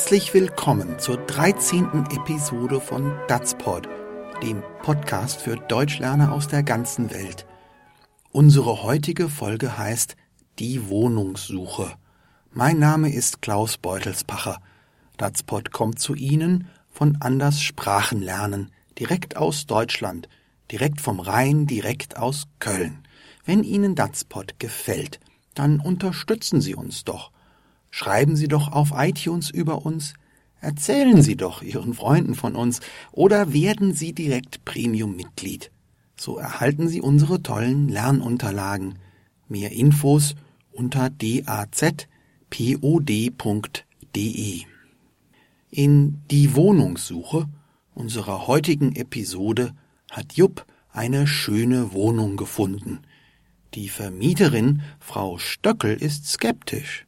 Herzlich willkommen zur 13. Episode von Datspod, dem Podcast für Deutschlerner aus der ganzen Welt. Unsere heutige Folge heißt Die Wohnungssuche. Mein Name ist Klaus Beutelspacher. Datspod kommt zu Ihnen von Anders Sprachenlernen, direkt aus Deutschland, direkt vom Rhein, direkt aus Köln. Wenn Ihnen Datspod gefällt, dann unterstützen Sie uns doch. Schreiben Sie doch auf iTunes über uns, erzählen Sie doch Ihren Freunden von uns oder werden Sie direkt Premium-Mitglied. So erhalten Sie unsere tollen Lernunterlagen. Mehr Infos unter dazpod.de. In die Wohnungssuche unserer heutigen Episode hat Jupp eine schöne Wohnung gefunden. Die Vermieterin, Frau Stöckel, ist skeptisch.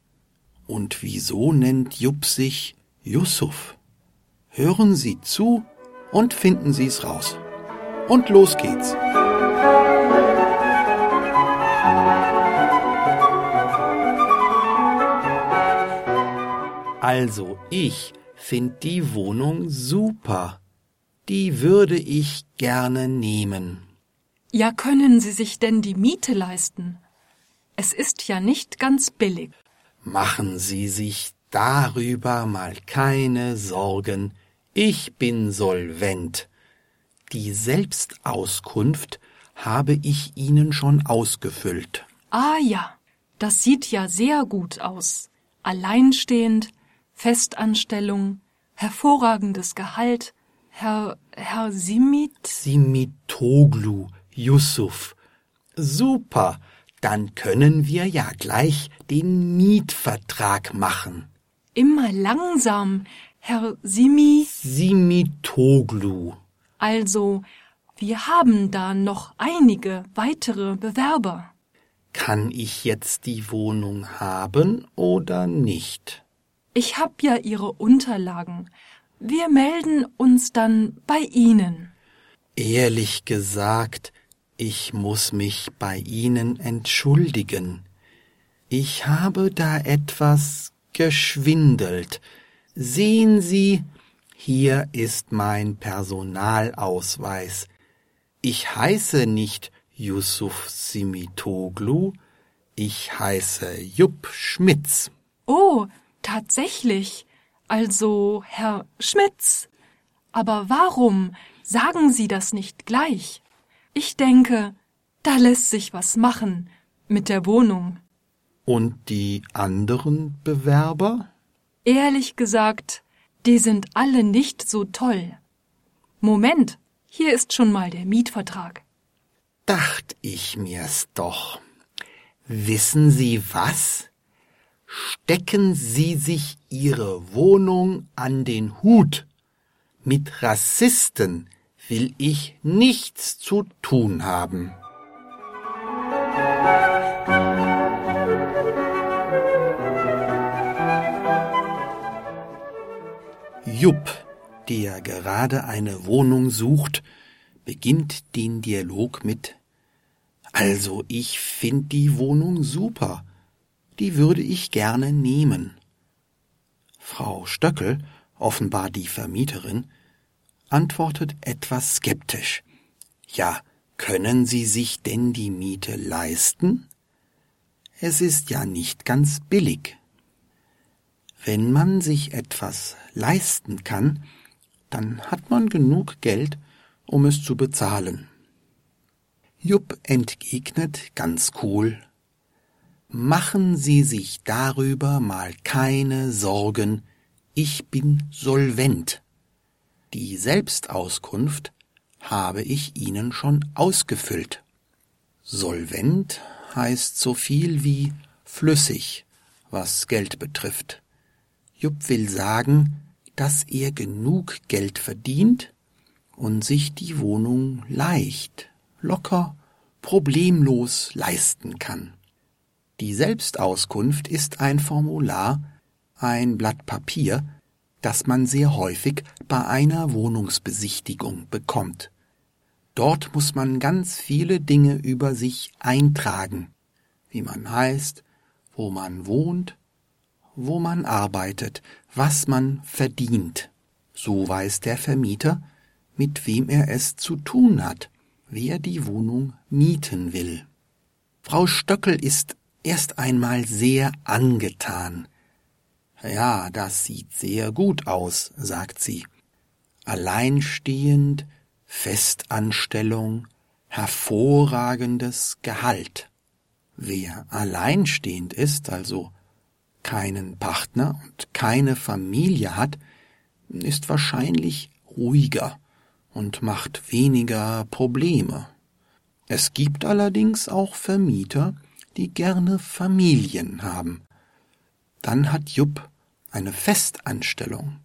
Und wieso nennt Jupp sich Yusuf? Hören Sie zu und finden Sie es raus. Und los geht's. Also, ich find die Wohnung super. Die würde ich gerne nehmen. Ja, können Sie sich denn die Miete leisten? Es ist ja nicht ganz billig. Machen Sie sich darüber mal keine Sorgen. Ich bin solvent. Die Selbstauskunft habe ich Ihnen schon ausgefüllt. Ah ja, das sieht ja sehr gut aus. Alleinstehend, Festanstellung, hervorragendes Gehalt, Herr, Herr Simit? Simitoglu, Yusuf. Super, dann können wir ja gleich den Mietvertrag machen. Immer langsam, Herr Simi. Simitoglu. Also, wir haben da noch einige weitere Bewerber. Kann ich jetzt die Wohnung haben oder nicht? Ich hab ja Ihre Unterlagen. Wir melden uns dann bei Ihnen. Ehrlich gesagt, ich muss mich bei Ihnen entschuldigen. Ich habe da etwas geschwindelt. Sehen Sie, hier ist mein Personalausweis. Ich heiße nicht Yusuf Simitoglu, ich heiße Jupp Schmitz. Oh, tatsächlich. Also, Herr Schmitz. Aber warum sagen Sie das nicht gleich? Ich denke, da lässt sich was machen mit der Wohnung. Und die anderen Bewerber? Ehrlich gesagt, die sind alle nicht so toll. Moment, hier ist schon mal der Mietvertrag. Dacht ich mir's doch. Wissen Sie was? Stecken Sie sich Ihre Wohnung an den Hut. Mit Rassisten will ich nichts zu tun haben. Jupp, der gerade eine Wohnung sucht, beginnt den Dialog mit Also ich find die Wohnung super, die würde ich gerne nehmen. Frau Stöckel, offenbar die Vermieterin, antwortet etwas skeptisch. Ja, können Sie sich denn die Miete leisten? Es ist ja nicht ganz billig. Wenn man sich etwas leisten kann, dann hat man genug Geld, um es zu bezahlen. Jupp entgegnet ganz cool Machen Sie sich darüber mal keine Sorgen, ich bin solvent. Die Selbstauskunft habe ich Ihnen schon ausgefüllt. Solvent heißt so viel wie flüssig, was Geld betrifft. Jupp will sagen, dass er genug Geld verdient und sich die Wohnung leicht, locker, problemlos leisten kann. Die Selbstauskunft ist ein Formular, ein Blatt Papier, das man sehr häufig bei einer Wohnungsbesichtigung bekommt. Dort muss man ganz viele Dinge über sich eintragen, wie man heißt, wo man wohnt, wo man arbeitet, was man verdient. So weiß der Vermieter, mit wem er es zu tun hat, wer die Wohnung mieten will. Frau Stöckel ist erst einmal sehr angetan. Ja, das sieht sehr gut aus, sagt sie. Alleinstehend, Festanstellung, hervorragendes Gehalt. Wer alleinstehend ist, also keinen Partner und keine Familie hat, ist wahrscheinlich ruhiger und macht weniger Probleme. Es gibt allerdings auch Vermieter, die gerne Familien haben. Dann hat Jupp eine Festanstellung,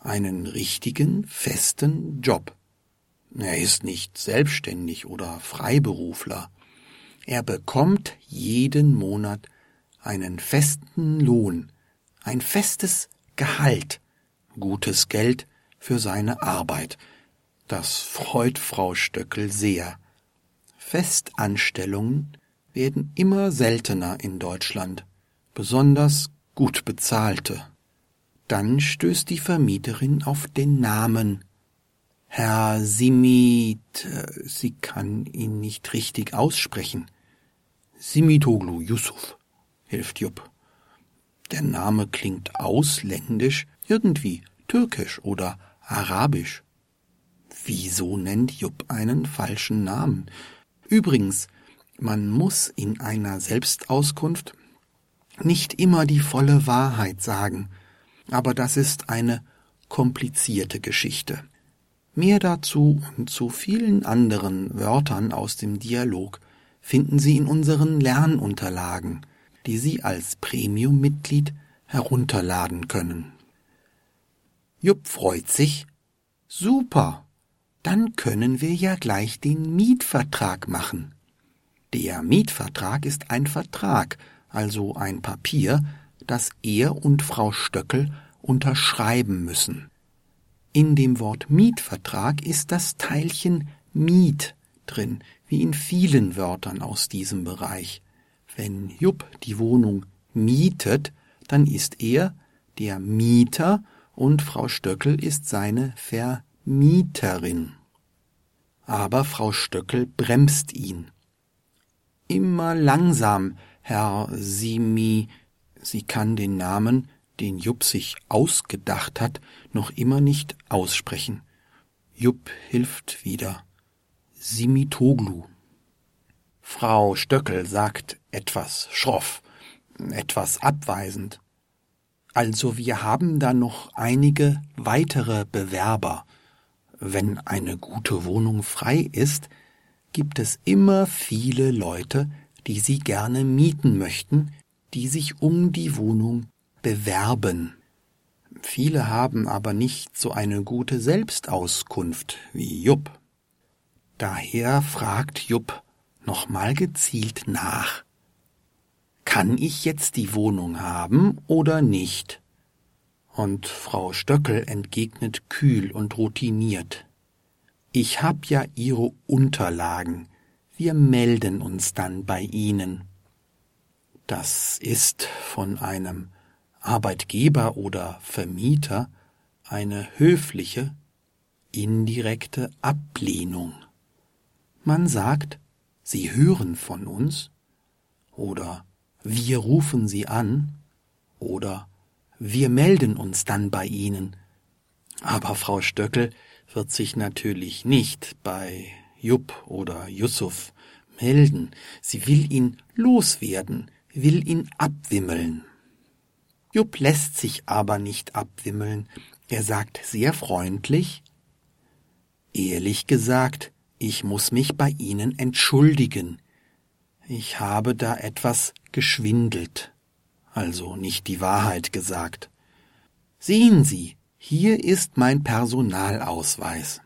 einen richtigen, festen Job. Er ist nicht selbstständig oder Freiberufler. Er bekommt jeden Monat einen festen Lohn, ein festes Gehalt, gutes Geld für seine Arbeit. Das freut Frau Stöckel sehr. Festanstellungen werden immer seltener in Deutschland, besonders gut bezahlte. Dann stößt die Vermieterin auf den Namen. Herr Simit, äh, sie kann ihn nicht richtig aussprechen. Simitoglu Yusuf, hilft Jupp. Der Name klingt ausländisch, irgendwie türkisch oder arabisch. Wieso nennt Jupp einen falschen Namen? Übrigens, man muss in einer Selbstauskunft nicht immer die volle Wahrheit sagen, aber das ist eine komplizierte Geschichte. Mehr dazu und zu vielen anderen Wörtern aus dem Dialog finden Sie in unseren Lernunterlagen, die Sie als Premium-Mitglied herunterladen können. Jupp freut sich. Super, dann können wir ja gleich den Mietvertrag machen. Der Mietvertrag ist ein Vertrag, also ein Papier, das er und Frau Stöckel unterschreiben müssen. In dem Wort Mietvertrag ist das Teilchen Miet drin, wie in vielen Wörtern aus diesem Bereich. Wenn Jupp die Wohnung mietet, dann ist er der Mieter und Frau Stöckel ist seine Vermieterin. Aber Frau Stöckel bremst ihn. Immer langsam, Herr Simi, sie kann den Namen den Jupp sich ausgedacht hat, noch immer nicht aussprechen. Jupp hilft wieder. Simitoglu. Frau Stöckel sagt etwas schroff, etwas abweisend. Also wir haben da noch einige weitere Bewerber. Wenn eine gute Wohnung frei ist, gibt es immer viele Leute, die sie gerne mieten möchten, die sich um die Wohnung bewerben. Viele haben aber nicht so eine gute Selbstauskunft wie Jupp. Daher fragt Jupp nochmal gezielt nach. Kann ich jetzt die Wohnung haben oder nicht? Und Frau Stöckel entgegnet kühl und routiniert. Ich hab ja Ihre Unterlagen. Wir melden uns dann bei Ihnen. Das ist von einem Arbeitgeber oder Vermieter eine höfliche, indirekte Ablehnung. Man sagt, Sie hören von uns oder wir rufen Sie an oder wir melden uns dann bei Ihnen. Aber Frau Stöckel wird sich natürlich nicht bei Jupp oder Yusuf melden. Sie will ihn loswerden, will ihn abwimmeln. Jupp lässt sich aber nicht abwimmeln. Er sagt sehr freundlich, Ehrlich gesagt, ich muss mich bei Ihnen entschuldigen. Ich habe da etwas geschwindelt, also nicht die Wahrheit gesagt. Sehen Sie, hier ist mein Personalausweis.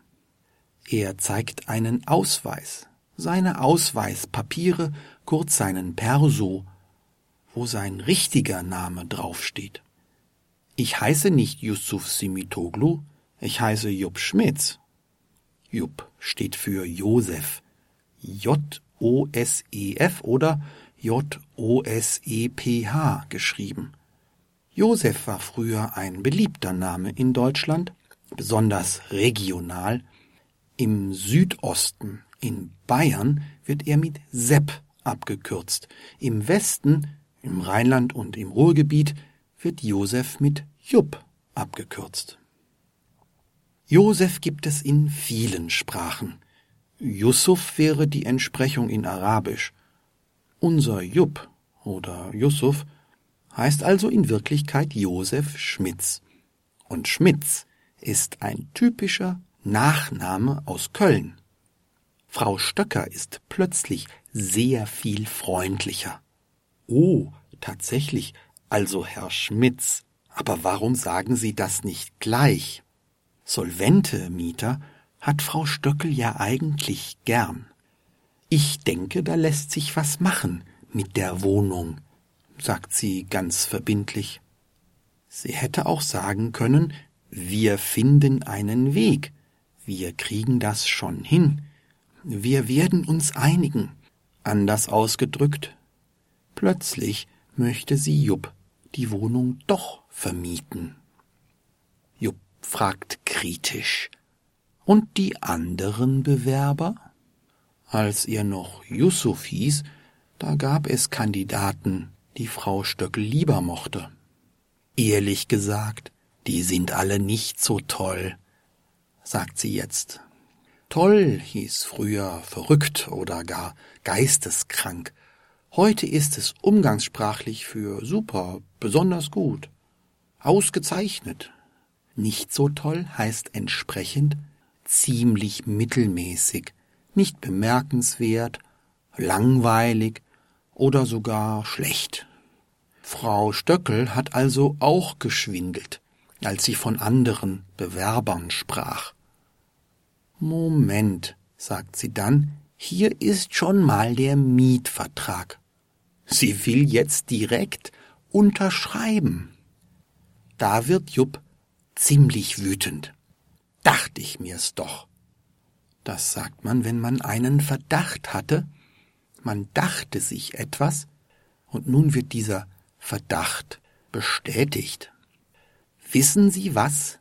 Er zeigt einen Ausweis, seine Ausweispapiere, kurz seinen Perso, wo sein richtiger Name draufsteht. Ich heiße nicht Yusuf Simitoglu, ich heiße Jupp Schmitz. Jupp steht für Josef. J-O-S-E-F oder J-O-S-E-P-H geschrieben. Josef war früher ein beliebter Name in Deutschland, besonders regional. Im Südosten, in Bayern, wird er mit Sepp abgekürzt. Im Westen, im Rheinland und im Ruhrgebiet, wird Josef mit Jupp abgekürzt. Josef gibt es in vielen Sprachen. Yusuf wäre die Entsprechung in Arabisch. Unser Jupp oder Yusuf heißt also in Wirklichkeit Josef Schmitz. Und Schmitz ist ein typischer Nachname aus Köln. Frau Stöcker ist plötzlich sehr viel freundlicher. Oh, tatsächlich, also Herr Schmitz. Aber warum sagen Sie das nicht gleich? Solvente Mieter hat Frau Stöckel ja eigentlich gern. Ich denke, da lässt sich was machen mit der Wohnung, sagt sie ganz verbindlich. Sie hätte auch sagen können, wir finden einen Weg, wir kriegen das schon hin, wir werden uns einigen. Anders ausgedrückt, plötzlich möchte sie Jupp die Wohnung doch vermieten. Jupp fragt kritisch. Und die anderen Bewerber? Als er noch Yusuf hieß, da gab es Kandidaten, die Frau Stöckel lieber mochte. Ehrlich gesagt, die sind alle nicht so toll, sagt sie jetzt. Toll hieß früher verrückt oder gar geisteskrank. Heute ist es umgangssprachlich für super, besonders gut, ausgezeichnet. Nicht so toll heißt entsprechend ziemlich mittelmäßig, nicht bemerkenswert, langweilig oder sogar schlecht. Frau Stöckel hat also auch geschwindelt, als sie von anderen Bewerbern sprach. Moment, sagt sie dann, hier ist schon mal der Mietvertrag. Sie will jetzt direkt unterschreiben. Da wird Jupp ziemlich wütend. Dachte ich mir's doch. Das sagt man, wenn man einen Verdacht hatte, man dachte sich etwas, und nun wird dieser Verdacht bestätigt. Wissen Sie was?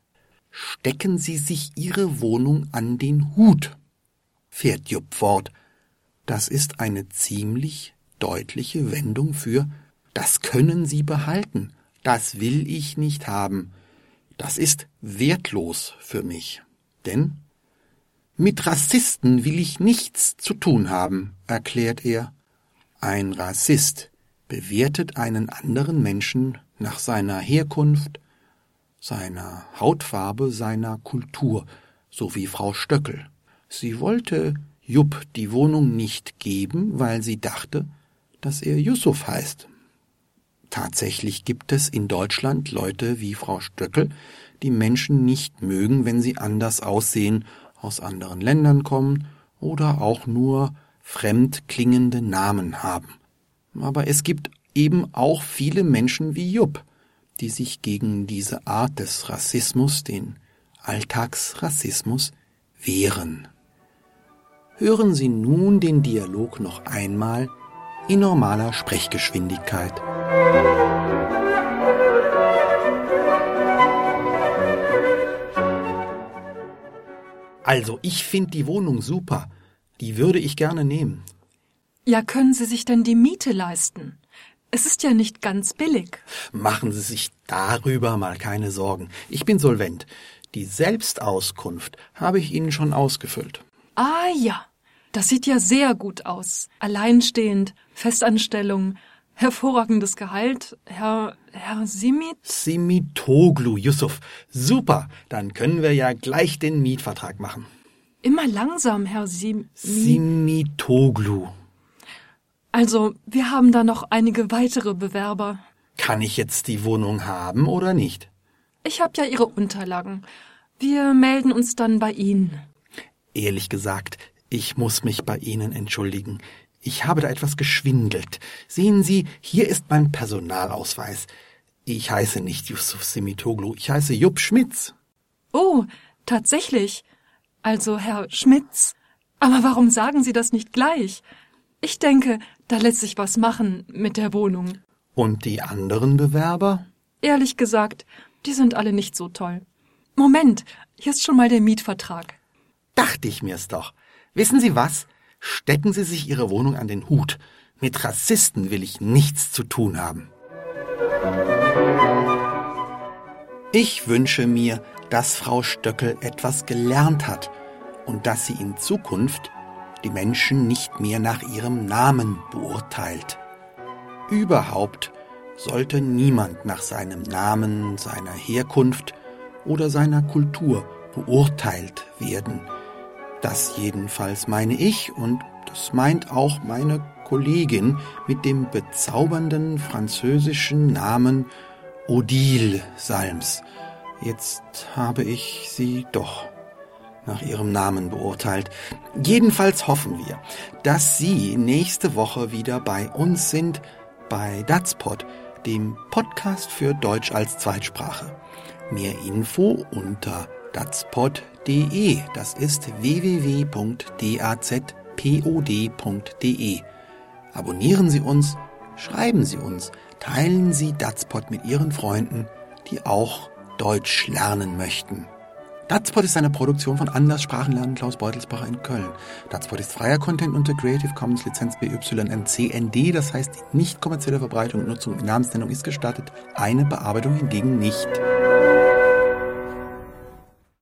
Stecken Sie sich Ihre Wohnung an den Hut, fährt Jupp fort. Das ist eine ziemlich deutliche Wendung für das können Sie behalten, das will ich nicht haben, das ist wertlos für mich. Denn mit Rassisten will ich nichts zu tun haben, erklärt er. Ein Rassist bewertet einen anderen Menschen nach seiner Herkunft, seiner Hautfarbe, seiner Kultur, so wie Frau Stöckel. Sie wollte Jupp die Wohnung nicht geben, weil sie dachte, dass er Yusuf heißt. Tatsächlich gibt es in Deutschland Leute wie Frau Stöckel, die Menschen nicht mögen, wenn sie anders aussehen aus anderen Ländern kommen oder auch nur fremd klingende Namen haben. Aber es gibt eben auch viele Menschen wie Jupp, die sich gegen diese Art des Rassismus, den Alltagsrassismus, wehren. Hören Sie nun den Dialog noch einmal in normaler Sprechgeschwindigkeit. Also, ich finde die Wohnung super. Die würde ich gerne nehmen. Ja, können Sie sich denn die Miete leisten? Es ist ja nicht ganz billig. Machen Sie sich darüber mal keine Sorgen. Ich bin solvent. Die Selbstauskunft habe ich Ihnen schon ausgefüllt. Ah ja, das sieht ja sehr gut aus. Alleinstehend, Festanstellung, hervorragendes Gehalt, Herr, Herr Simit? Simitoglu, Yusuf. Super, dann können wir ja gleich den Mietvertrag machen. Immer langsam, Herr Sim... Simitoglu. Also, wir haben da noch einige weitere Bewerber. Kann ich jetzt die Wohnung haben oder nicht? Ich habe ja Ihre Unterlagen. Wir melden uns dann bei Ihnen. Ehrlich gesagt, ich muss mich bei Ihnen entschuldigen. Ich habe da etwas geschwindelt. Sehen Sie, hier ist mein Personalausweis. Ich heiße nicht Yusuf Simitoglu, ich heiße Jupp Schmitz. Oh, tatsächlich. Also Herr Schmitz. Aber warum sagen Sie das nicht gleich? Ich denke, da lässt sich was machen mit der Wohnung. Und die anderen Bewerber? Ehrlich gesagt, die sind alle nicht so toll. Moment, hier ist schon mal der Mietvertrag. Dachte ich mir's doch. Wissen Sie was? Stecken Sie sich Ihre Wohnung an den Hut. Mit Rassisten will ich nichts zu tun haben. Ich wünsche mir, dass Frau Stöckel etwas gelernt hat und dass sie in Zukunft die Menschen nicht mehr nach ihrem Namen beurteilt. Überhaupt sollte niemand nach seinem Namen, seiner Herkunft oder seiner Kultur beurteilt werden. Das jedenfalls meine ich und das meint auch meine Kollegin mit dem bezaubernden französischen Namen Odile Salms. Jetzt habe ich sie doch nach ihrem Namen beurteilt. Jedenfalls hoffen wir, dass Sie nächste Woche wieder bei uns sind, bei Datspot, dem Podcast für Deutsch als Zweitsprache. Mehr Info unter datspot.de. Das ist www.dazpod.de. Abonnieren Sie uns, schreiben Sie uns, teilen Sie Datspot mit Ihren Freunden, die auch Deutsch lernen möchten. Datspot ist eine Produktion von Anders Sprachenlernen Klaus Beutelsbacher in Köln. Datspot ist freier Content unter Creative Commons Lizenz BYNCND, das heißt, nicht kommerzielle Verbreitung und Nutzung in Namensnennung ist gestattet, eine Bearbeitung hingegen nicht.